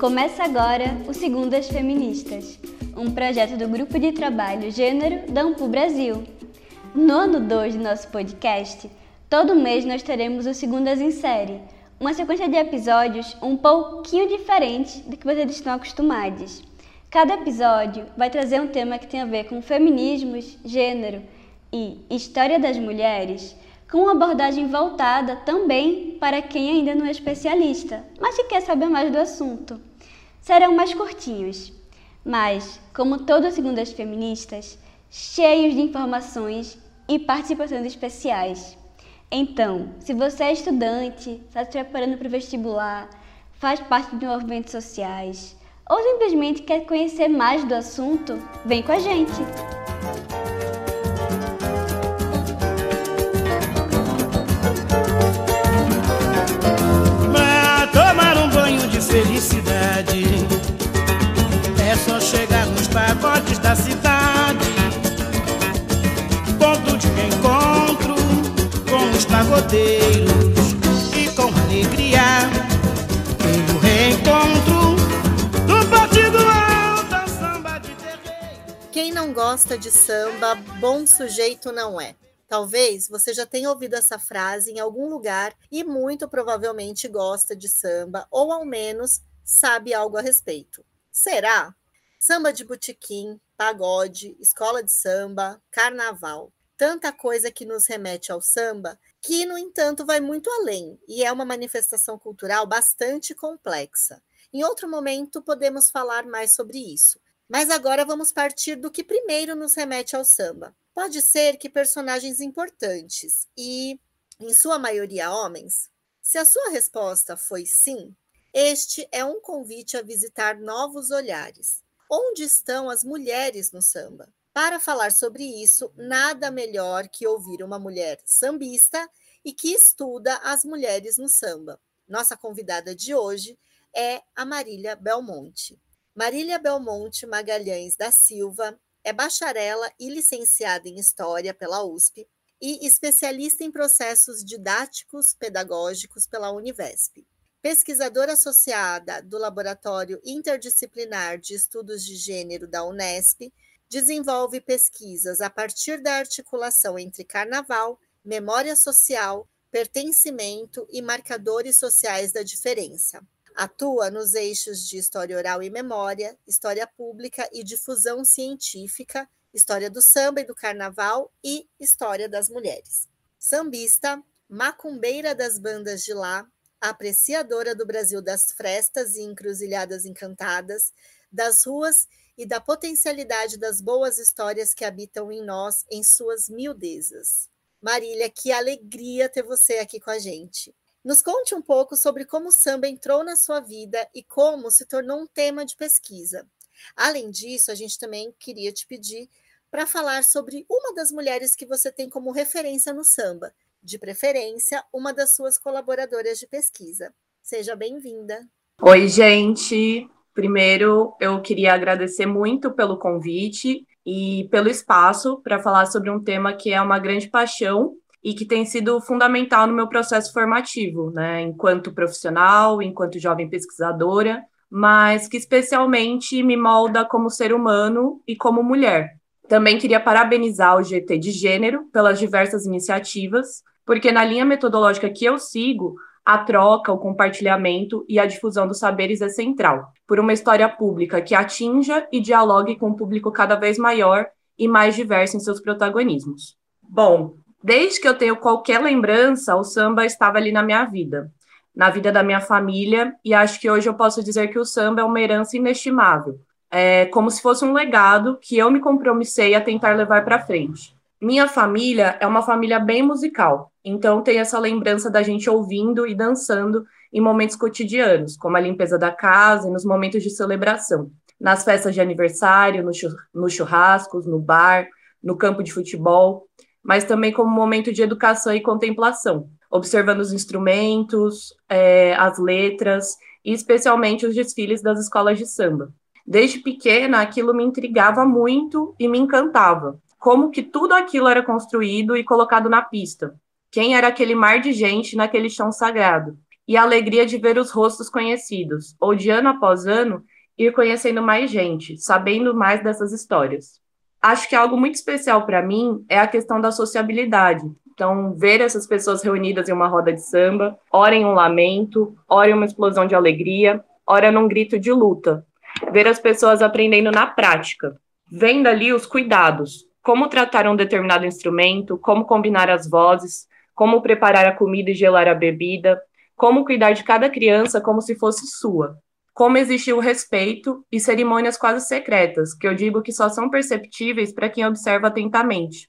Começa agora o Segundas Feministas, um projeto do Grupo de Trabalho Gênero da Ampu Brasil. No ano 2 do nosso podcast, todo mês nós teremos o Segundas em Série, uma sequência de episódios um pouquinho diferente do que vocês estão acostumados. Cada episódio vai trazer um tema que tem a ver com feminismos, gênero e história das mulheres com uma abordagem voltada também para quem ainda não é especialista, mas que quer saber mais do assunto. Serão mais curtinhos, mas, como todas segundas feministas, cheios de informações e participações especiais. Então, se você é estudante, está se preparando para o vestibular, faz parte de movimentos sociais, ou simplesmente quer conhecer mais do assunto, vem com a gente! Com os pagodeiros e com alegria pelo reencontro do partido alto samba de terreiro. Quem não gosta de samba, bom sujeito não é. Talvez você já tenha ouvido essa frase em algum lugar e muito provavelmente gosta de samba, ou ao menos sabe algo a respeito. Será? Samba de botequim, pagode, escola de samba, carnaval. Tanta coisa que nos remete ao samba, que, no entanto, vai muito além e é uma manifestação cultural bastante complexa. Em outro momento, podemos falar mais sobre isso. Mas agora vamos partir do que primeiro nos remete ao samba, Pode ser que personagens importantes e, em sua maioria, homens? Se a sua resposta foi sim, este é um convite a visitar novos olhares. Onde estão as mulheres no samba? Para falar sobre isso, nada melhor que ouvir uma mulher sambista e que estuda as mulheres no samba. Nossa convidada de hoje é a Marília Belmonte. Marília Belmonte Magalhães da Silva é bacharela e licenciada em História pela USP e especialista em processos didáticos pedagógicos pela Univesp. Pesquisadora associada do Laboratório Interdisciplinar de Estudos de Gênero da Unesp, desenvolve pesquisas a partir da articulação entre carnaval, memória social, pertencimento e marcadores sociais da diferença. Atua nos eixos de história oral e memória, história pública e difusão científica, história do samba e do carnaval e história das mulheres. Sambista, macumbeira das bandas de lá, apreciadora do Brasil das frestas e encruzilhadas encantadas, das ruas e da potencialidade das boas histórias que habitam em nós em suas miudezas. Marília, que alegria ter você aqui com a gente. Nos conte um pouco sobre como o samba entrou na sua vida e como se tornou um tema de pesquisa. Além disso, a gente também queria te pedir para falar sobre uma das mulheres que você tem como referência no samba, de preferência, uma das suas colaboradoras de pesquisa. Seja bem-vinda. Oi, gente. Primeiro, eu queria agradecer muito pelo convite e pelo espaço para falar sobre um tema que é uma grande paixão e que tem sido fundamental no meu processo formativo, né, enquanto profissional, enquanto jovem pesquisadora, mas que especialmente me molda como ser humano e como mulher. Também queria parabenizar o GT de Gênero pelas diversas iniciativas, porque na linha metodológica que eu sigo, a troca, o compartilhamento e a difusão dos saberes é central, por uma história pública que atinja e dialogue com um público cada vez maior e mais diverso em seus protagonismos. Bom, Desde que eu tenho qualquer lembrança, o samba estava ali na minha vida, na vida da minha família, e acho que hoje eu posso dizer que o samba é uma herança inestimável, é como se fosse um legado que eu me compromissei a tentar levar para frente. Minha família é uma família bem musical, então tem essa lembrança da gente ouvindo e dançando em momentos cotidianos, como a limpeza da casa e nos momentos de celebração, nas festas de aniversário, nos churrascos, no bar, no campo de futebol mas também como momento de educação e contemplação, observando os instrumentos, é, as letras e especialmente os desfiles das escolas de samba. Desde pequena, aquilo me intrigava muito e me encantava. Como que tudo aquilo era construído e colocado na pista? Quem era aquele mar de gente naquele chão sagrado? e a alegria de ver os rostos conhecidos, ou de ano após ano ir conhecendo mais gente, sabendo mais dessas histórias. Acho que algo muito especial para mim é a questão da sociabilidade. Então, ver essas pessoas reunidas em uma roda de samba, ora em um lamento, ora em uma explosão de alegria, ora num grito de luta. Ver as pessoas aprendendo na prática, vendo ali os cuidados, como tratar um determinado instrumento, como combinar as vozes, como preparar a comida e gelar a bebida, como cuidar de cada criança como se fosse sua, como existiu o respeito e cerimônias quase secretas, que eu digo que só são perceptíveis para quem observa atentamente.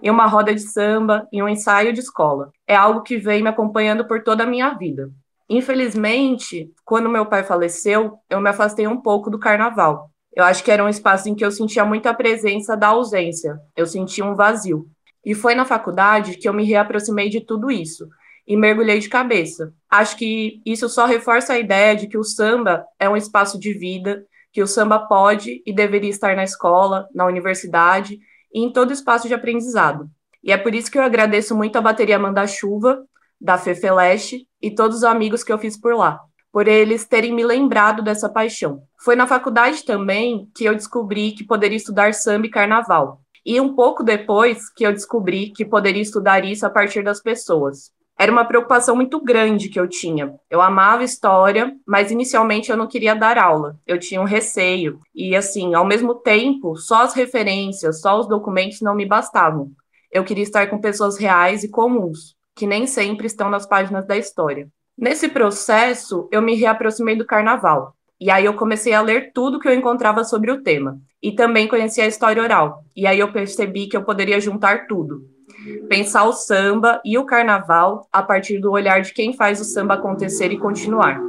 Em uma roda de samba, em um ensaio de escola. É algo que vem me acompanhando por toda a minha vida. Infelizmente, quando meu pai faleceu, eu me afastei um pouco do carnaval. Eu acho que era um espaço em que eu sentia muita presença da ausência, eu sentia um vazio. E foi na faculdade que eu me reaproximei de tudo isso e mergulhei de cabeça. Acho que isso só reforça a ideia de que o samba é um espaço de vida, que o samba pode e deveria estar na escola, na universidade e em todo espaço de aprendizado. E é por isso que eu agradeço muito a bateria Manda-Chuva, da Fefeleste, e todos os amigos que eu fiz por lá, por eles terem me lembrado dessa paixão. Foi na faculdade também que eu descobri que poderia estudar samba e carnaval. E um pouco depois que eu descobri que poderia estudar isso a partir das pessoas era uma preocupação muito grande que eu tinha. Eu amava história, mas inicialmente eu não queria dar aula. Eu tinha um receio. E, assim, ao mesmo tempo, só as referências, só os documentos não me bastavam. Eu queria estar com pessoas reais e comuns, que nem sempre estão nas páginas da história. Nesse processo, eu me reaproximei do carnaval. E aí eu comecei a ler tudo que eu encontrava sobre o tema. E também conheci a história oral. E aí eu percebi que eu poderia juntar tudo pensar o samba e o carnaval a partir do olhar de quem faz o samba acontecer e continuar.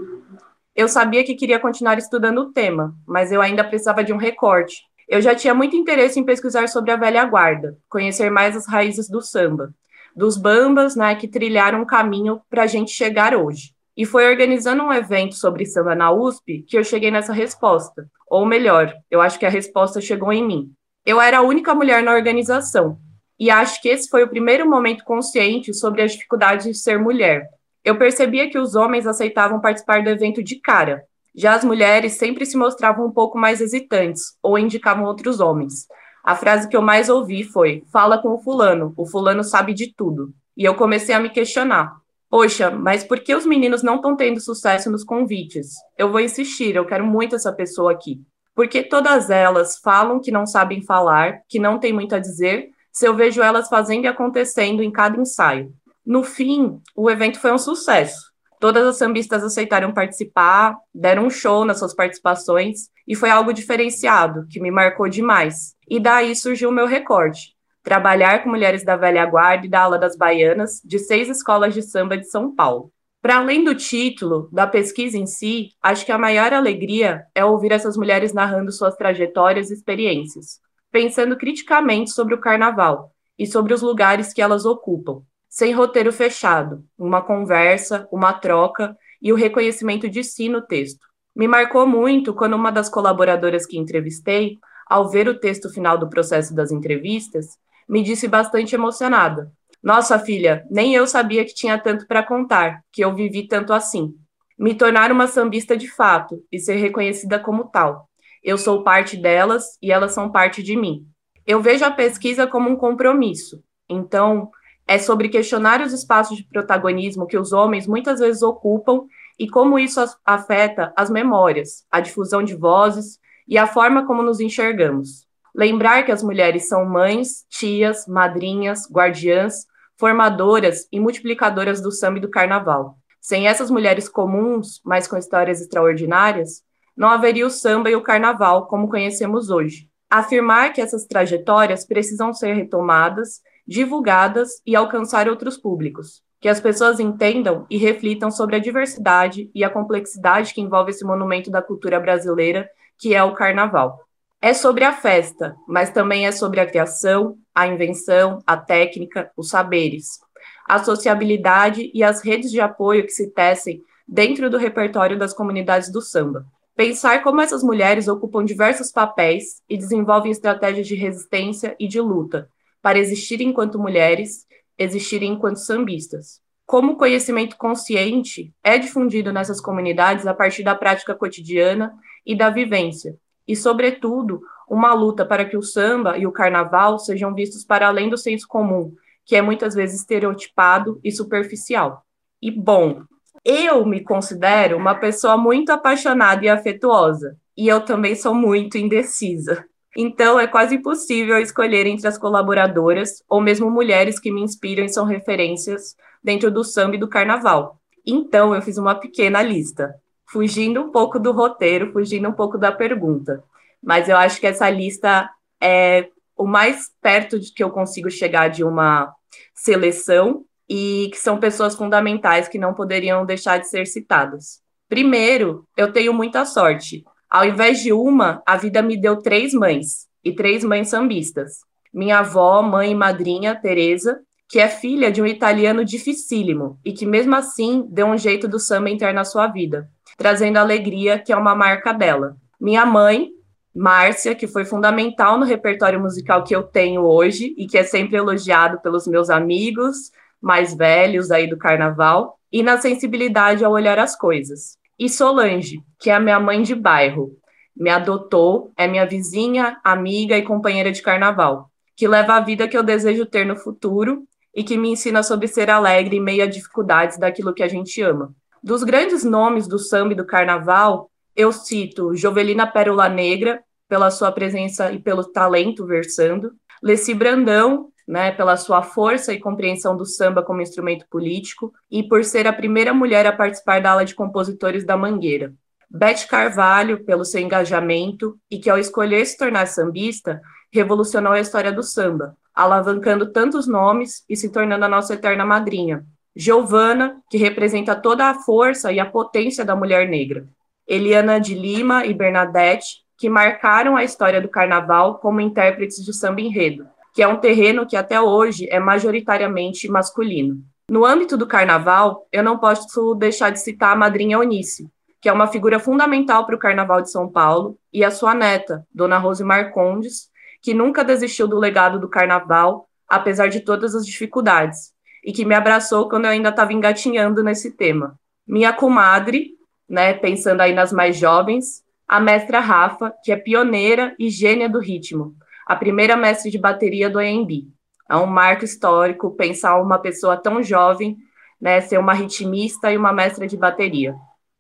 Eu sabia que queria continuar estudando o tema, mas eu ainda precisava de um recorte. Eu já tinha muito interesse em pesquisar sobre a velha guarda, conhecer mais as raízes do samba, dos bambas né, que trilharam um caminho para a gente chegar hoje. E foi organizando um evento sobre samba na USP que eu cheguei nessa resposta. Ou melhor, eu acho que a resposta chegou em mim. Eu era a única mulher na organização, e acho que esse foi o primeiro momento consciente sobre as dificuldades de ser mulher. Eu percebia que os homens aceitavam participar do evento de cara, já as mulheres sempre se mostravam um pouco mais hesitantes ou indicavam outros homens. A frase que eu mais ouvi foi: fala com o fulano, o fulano sabe de tudo. E eu comecei a me questionar: poxa, mas por que os meninos não estão tendo sucesso nos convites? Eu vou insistir, eu quero muito essa pessoa aqui. Porque todas elas falam que não sabem falar, que não têm muito a dizer, se eu vejo elas fazendo e acontecendo em cada ensaio. No fim, o evento foi um sucesso. Todas as sambistas aceitaram participar, deram um show nas suas participações e foi algo diferenciado, que me marcou demais. E daí surgiu o meu recorte: trabalhar com mulheres da velha guarda e da ala das baianas de seis escolas de samba de São Paulo. Para além do título, da pesquisa em si, acho que a maior alegria é ouvir essas mulheres narrando suas trajetórias e experiências pensando criticamente sobre o carnaval e sobre os lugares que elas ocupam, sem roteiro fechado, uma conversa, uma troca e o reconhecimento de si no texto. Me marcou muito quando uma das colaboradoras que entrevistei, ao ver o texto final do processo das entrevistas, me disse bastante emocionada: Nossa filha, nem eu sabia que tinha tanto para contar, que eu vivi tanto assim. Me tornar uma sambista de fato e ser reconhecida como tal. Eu sou parte delas e elas são parte de mim. Eu vejo a pesquisa como um compromisso. Então, é sobre questionar os espaços de protagonismo que os homens muitas vezes ocupam e como isso afeta as memórias, a difusão de vozes e a forma como nos enxergamos. Lembrar que as mulheres são mães, tias, madrinhas, guardiãs, formadoras e multiplicadoras do samba e do carnaval. Sem essas mulheres comuns, mas com histórias extraordinárias, não haveria o samba e o carnaval como conhecemos hoje. Afirmar que essas trajetórias precisam ser retomadas, divulgadas e alcançar outros públicos. Que as pessoas entendam e reflitam sobre a diversidade e a complexidade que envolve esse monumento da cultura brasileira, que é o carnaval. É sobre a festa, mas também é sobre a criação, a invenção, a técnica, os saberes, a sociabilidade e as redes de apoio que se tecem dentro do repertório das comunidades do samba. Pensar como essas mulheres ocupam diversos papéis e desenvolvem estratégias de resistência e de luta para existir enquanto mulheres, existirem enquanto sambistas. como o conhecimento consciente é difundido nessas comunidades a partir da prática cotidiana e da vivência, e, sobretudo, uma luta para que o samba e o carnaval sejam vistos para além do senso comum, que é muitas vezes estereotipado e superficial. E, bom, eu me considero uma pessoa muito apaixonada e afetuosa, e eu também sou muito indecisa. Então, é quase impossível escolher entre as colaboradoras ou mesmo mulheres que me inspiram e são referências dentro do samba e do carnaval. Então, eu fiz uma pequena lista, fugindo um pouco do roteiro, fugindo um pouco da pergunta. Mas eu acho que essa lista é o mais perto de que eu consigo chegar de uma seleção e que são pessoas fundamentais que não poderiam deixar de ser citadas. Primeiro, eu tenho muita sorte. Ao invés de uma, a vida me deu três mães, e três mães sambistas. Minha avó, mãe e madrinha, Teresa, que é filha de um italiano dificílimo e que mesmo assim deu um jeito do samba entrar na sua vida, trazendo alegria, que é uma marca dela. Minha mãe, Márcia, que foi fundamental no repertório musical que eu tenho hoje e que é sempre elogiado pelos meus amigos mais velhos aí do carnaval, e na sensibilidade ao olhar as coisas. E Solange, que é a minha mãe de bairro, me adotou, é minha vizinha, amiga e companheira de carnaval, que leva a vida que eu desejo ter no futuro e que me ensina sobre ser alegre em meio a dificuldades daquilo que a gente ama. Dos grandes nomes do samba e do carnaval, eu cito Jovelina Pérola Negra, pela sua presença e pelo talento versando, Leci Brandão, né, pela sua força e compreensão do samba como instrumento político e por ser a primeira mulher a participar da ala de compositores da Mangueira. Beth Carvalho, pelo seu engajamento e que, ao escolher se tornar sambista, revolucionou a história do samba, alavancando tantos nomes e se tornando a nossa eterna madrinha. Giovana, que representa toda a força e a potência da mulher negra. Eliana de Lima e Bernadette, que marcaram a história do carnaval como intérpretes de samba enredo, que é um terreno que até hoje é majoritariamente masculino. No âmbito do carnaval, eu não posso deixar de citar a madrinha Eunice, que é uma figura fundamental para o Carnaval de São Paulo, e a sua neta, Dona Rose Marcondes, que nunca desistiu do legado do Carnaval, apesar de todas as dificuldades, e que me abraçou quando eu ainda estava engatinhando nesse tema. Minha comadre, né, pensando aí nas mais jovens, a mestra Rafa, que é pioneira e gênia do ritmo, a primeira mestre de bateria do AMB. É um marco histórico pensar uma pessoa tão jovem, né, ser uma ritmista e uma mestra de bateria.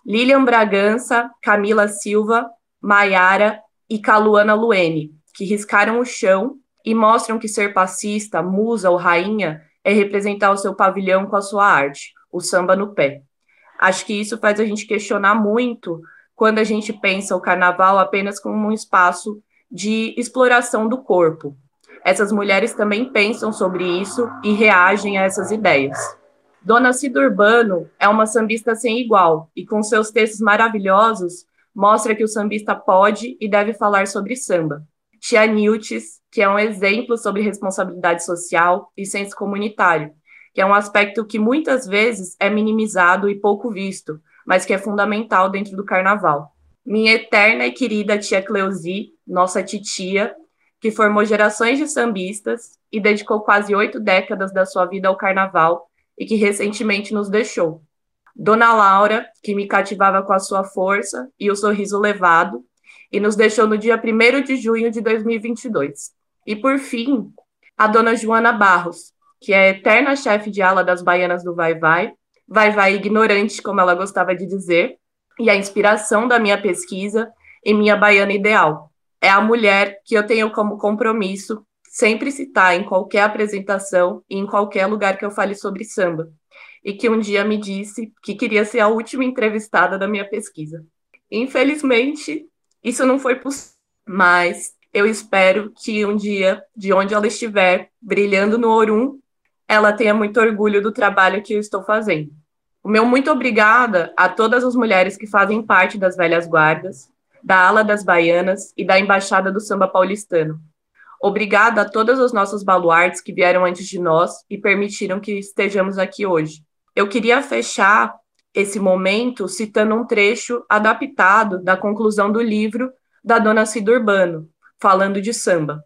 Lilian Bragança, Camila Silva, Maiara e Caluana Luene, que riscaram o chão e mostram que ser passista, musa ou rainha é representar o seu pavilhão com a sua arte, o samba no pé. Acho que isso faz a gente questionar muito quando a gente pensa o carnaval apenas como um espaço de exploração do corpo. Essas mulheres também pensam sobre isso e reagem a essas ideias. Dona Cida Urbano é uma sambista sem igual e, com seus textos maravilhosos, mostra que o sambista pode e deve falar sobre samba. Tia Niltes, que é um exemplo sobre responsabilidade social e senso comunitário, que é um aspecto que muitas vezes é minimizado e pouco visto, mas que é fundamental dentro do carnaval. Minha eterna e querida tia Cleusi, nossa titia, que formou gerações de sambistas e dedicou quase oito décadas da sua vida ao carnaval e que recentemente nos deixou. Dona Laura, que me cativava com a sua força e o sorriso levado, e nos deixou no dia 1 de junho de 2022. E, por fim, a dona Joana Barros, que é a eterna chefe de ala das baianas do Vai Vai, Vai Vai ignorante, como ela gostava de dizer, e a inspiração da minha pesquisa em minha baiana ideal. É a mulher que eu tenho como compromisso sempre citar em qualquer apresentação e em qualquer lugar que eu fale sobre samba, e que um dia me disse que queria ser a última entrevistada da minha pesquisa. Infelizmente, isso não foi possível, mas eu espero que um dia, de onde ela estiver, brilhando no Orum, ela tenha muito orgulho do trabalho que eu estou fazendo. O meu muito obrigada a todas as mulheres que fazem parte das velhas guardas, da ala das baianas e da embaixada do samba paulistano. Obrigada a todos os nossos baluartes que vieram antes de nós e permitiram que estejamos aqui hoje. Eu queria fechar esse momento citando um trecho adaptado da conclusão do livro da dona Cida Urbano, falando de samba.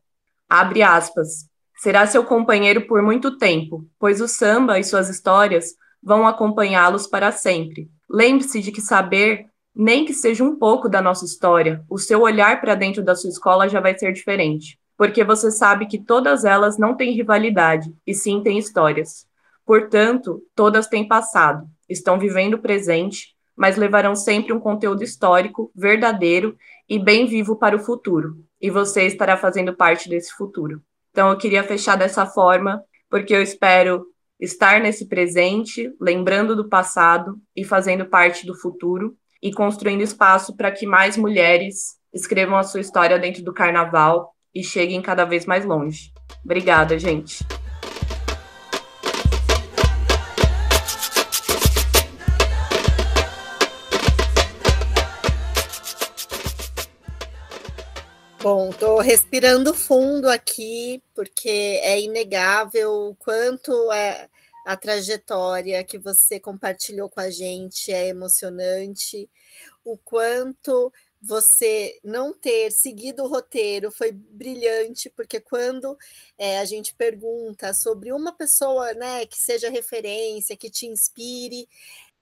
Abre aspas. Será seu companheiro por muito tempo, pois o samba e suas histórias vão acompanhá-los para sempre. Lembre-se de que saber, nem que seja um pouco da nossa história, o seu olhar para dentro da sua escola já vai ser diferente, porque você sabe que todas elas não têm rivalidade, e sim têm histórias. Portanto, todas têm passado, estão vivendo o presente, mas levarão sempre um conteúdo histórico, verdadeiro e bem vivo para o futuro. E você estará fazendo parte desse futuro. Então, eu queria fechar dessa forma, porque eu espero estar nesse presente, lembrando do passado e fazendo parte do futuro e construindo espaço para que mais mulheres escrevam a sua história dentro do carnaval e cheguem cada vez mais longe. Obrigada, gente. Bom, estou respirando fundo aqui, porque é inegável o quanto é a trajetória que você compartilhou com a gente é emocionante, o quanto você não ter seguido o roteiro foi brilhante, porque quando é, a gente pergunta sobre uma pessoa né, que seja referência, que te inspire,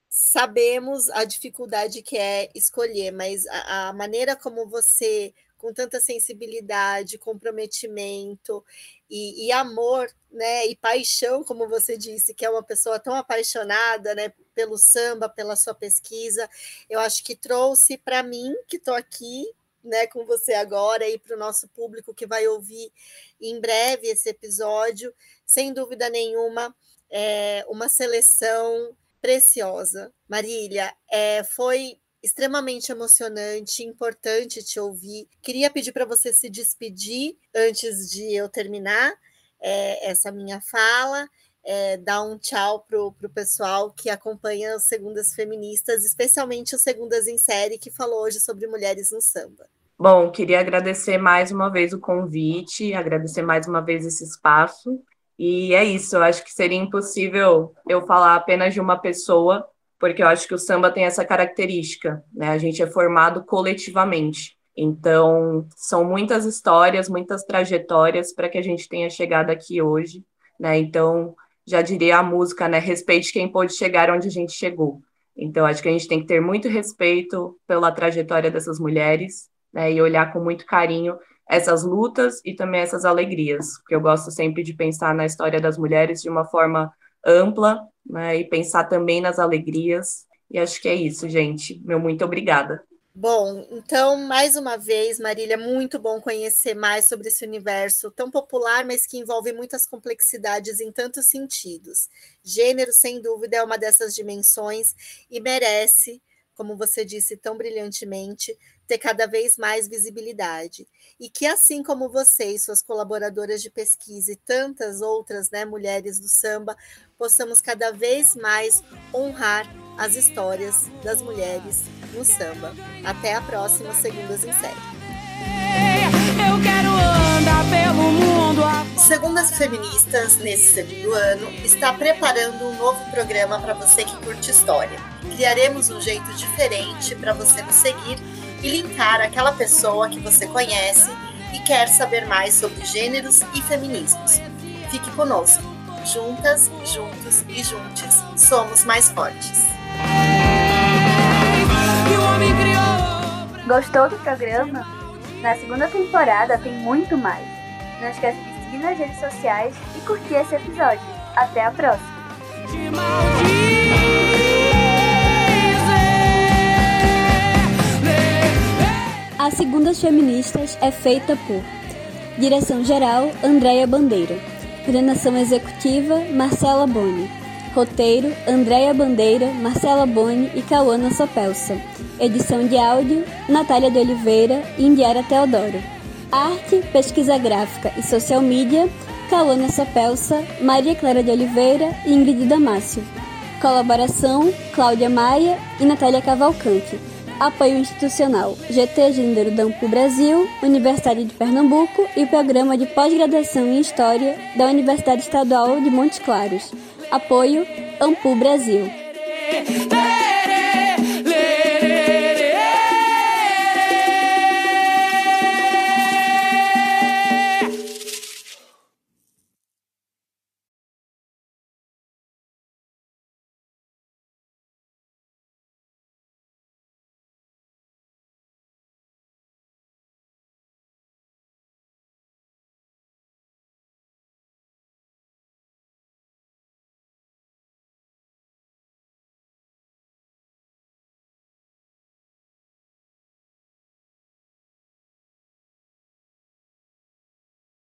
sabemos a dificuldade que é escolher, mas a, a maneira como você com tanta sensibilidade, comprometimento e, e, amor, né, e paixão, como você disse, que é uma pessoa tão apaixonada, né, pelo samba, pela sua pesquisa, eu acho que trouxe para mim, que estou aqui, né, com você agora e para o nosso público que vai ouvir em breve esse episódio, sem dúvida nenhuma, é uma seleção preciosa. Marília, é, foi extremamente emocionante, importante te ouvir. Queria pedir para você se despedir antes de eu terminar é, essa minha fala. É, dar um tchau para o pessoal que acompanha as Segundas Feministas, especialmente o Segundas em Série, que falou hoje sobre mulheres no samba. Bom, queria agradecer mais uma vez o convite, agradecer mais uma vez esse espaço. E é isso, eu acho que seria impossível eu falar apenas de uma pessoa, porque eu acho que o samba tem essa característica, né? A gente é formado coletivamente. Então, são muitas histórias, muitas trajetórias para que a gente tenha chegado aqui hoje, né? Então, já diria a música, né? Respeite quem pôde chegar onde a gente chegou. Então, acho que a gente tem que ter muito respeito pela trajetória dessas mulheres, né? E olhar com muito carinho essas lutas e também essas alegrias, porque eu gosto sempre de pensar na história das mulheres de uma forma ampla né, e pensar também nas alegrias. E acho que é isso, gente. Meu muito obrigada. Bom, então, mais uma vez, Marília, muito bom conhecer mais sobre esse universo tão popular, mas que envolve muitas complexidades em tantos sentidos. Gênero, sem dúvida, é uma dessas dimensões e merece, como você disse tão brilhantemente, ter cada vez mais visibilidade. E que, assim como você e suas colaboradoras de pesquisa e tantas outras né, mulheres do samba, possamos cada vez mais honrar as histórias das mulheres no samba. Até a próxima Segundas em Série. Eu quero andar pelo mundo. Segundas Feministas, nesse segundo ano, está preparando um novo programa para você que curte história. Criaremos um jeito diferente para você nos seguir e linkar aquela pessoa que você conhece e quer saber mais sobre gêneros e feminismos. Fique conosco. Juntas, juntos e juntes, somos mais fortes. Gostou do programa? Na segunda temporada tem muito mais. Não esquece de seguir nas redes sociais e curtir esse episódio. Até a próxima! A Segundas Feministas é feita por Direção-Geral Andréia Bandeira. Coordenação Executiva Marcela Boni. Roteiro Andréia Bandeira, Marcela Boni e Cauana Sopelsa Edição de áudio Natália de Oliveira e Indiara Teodoro. Arte, Pesquisa Gráfica e Social Media Cauana Sopelsa, Maria Clara de Oliveira e Ingrid Damácio Colaboração Cláudia Maia e Natália Cavalcante Apoio institucional: GT Gênero da Ampu Brasil, Universidade de Pernambuco e Programa de Pós-Graduação em História da Universidade Estadual de Montes Claros. Apoio: Ampu Brasil.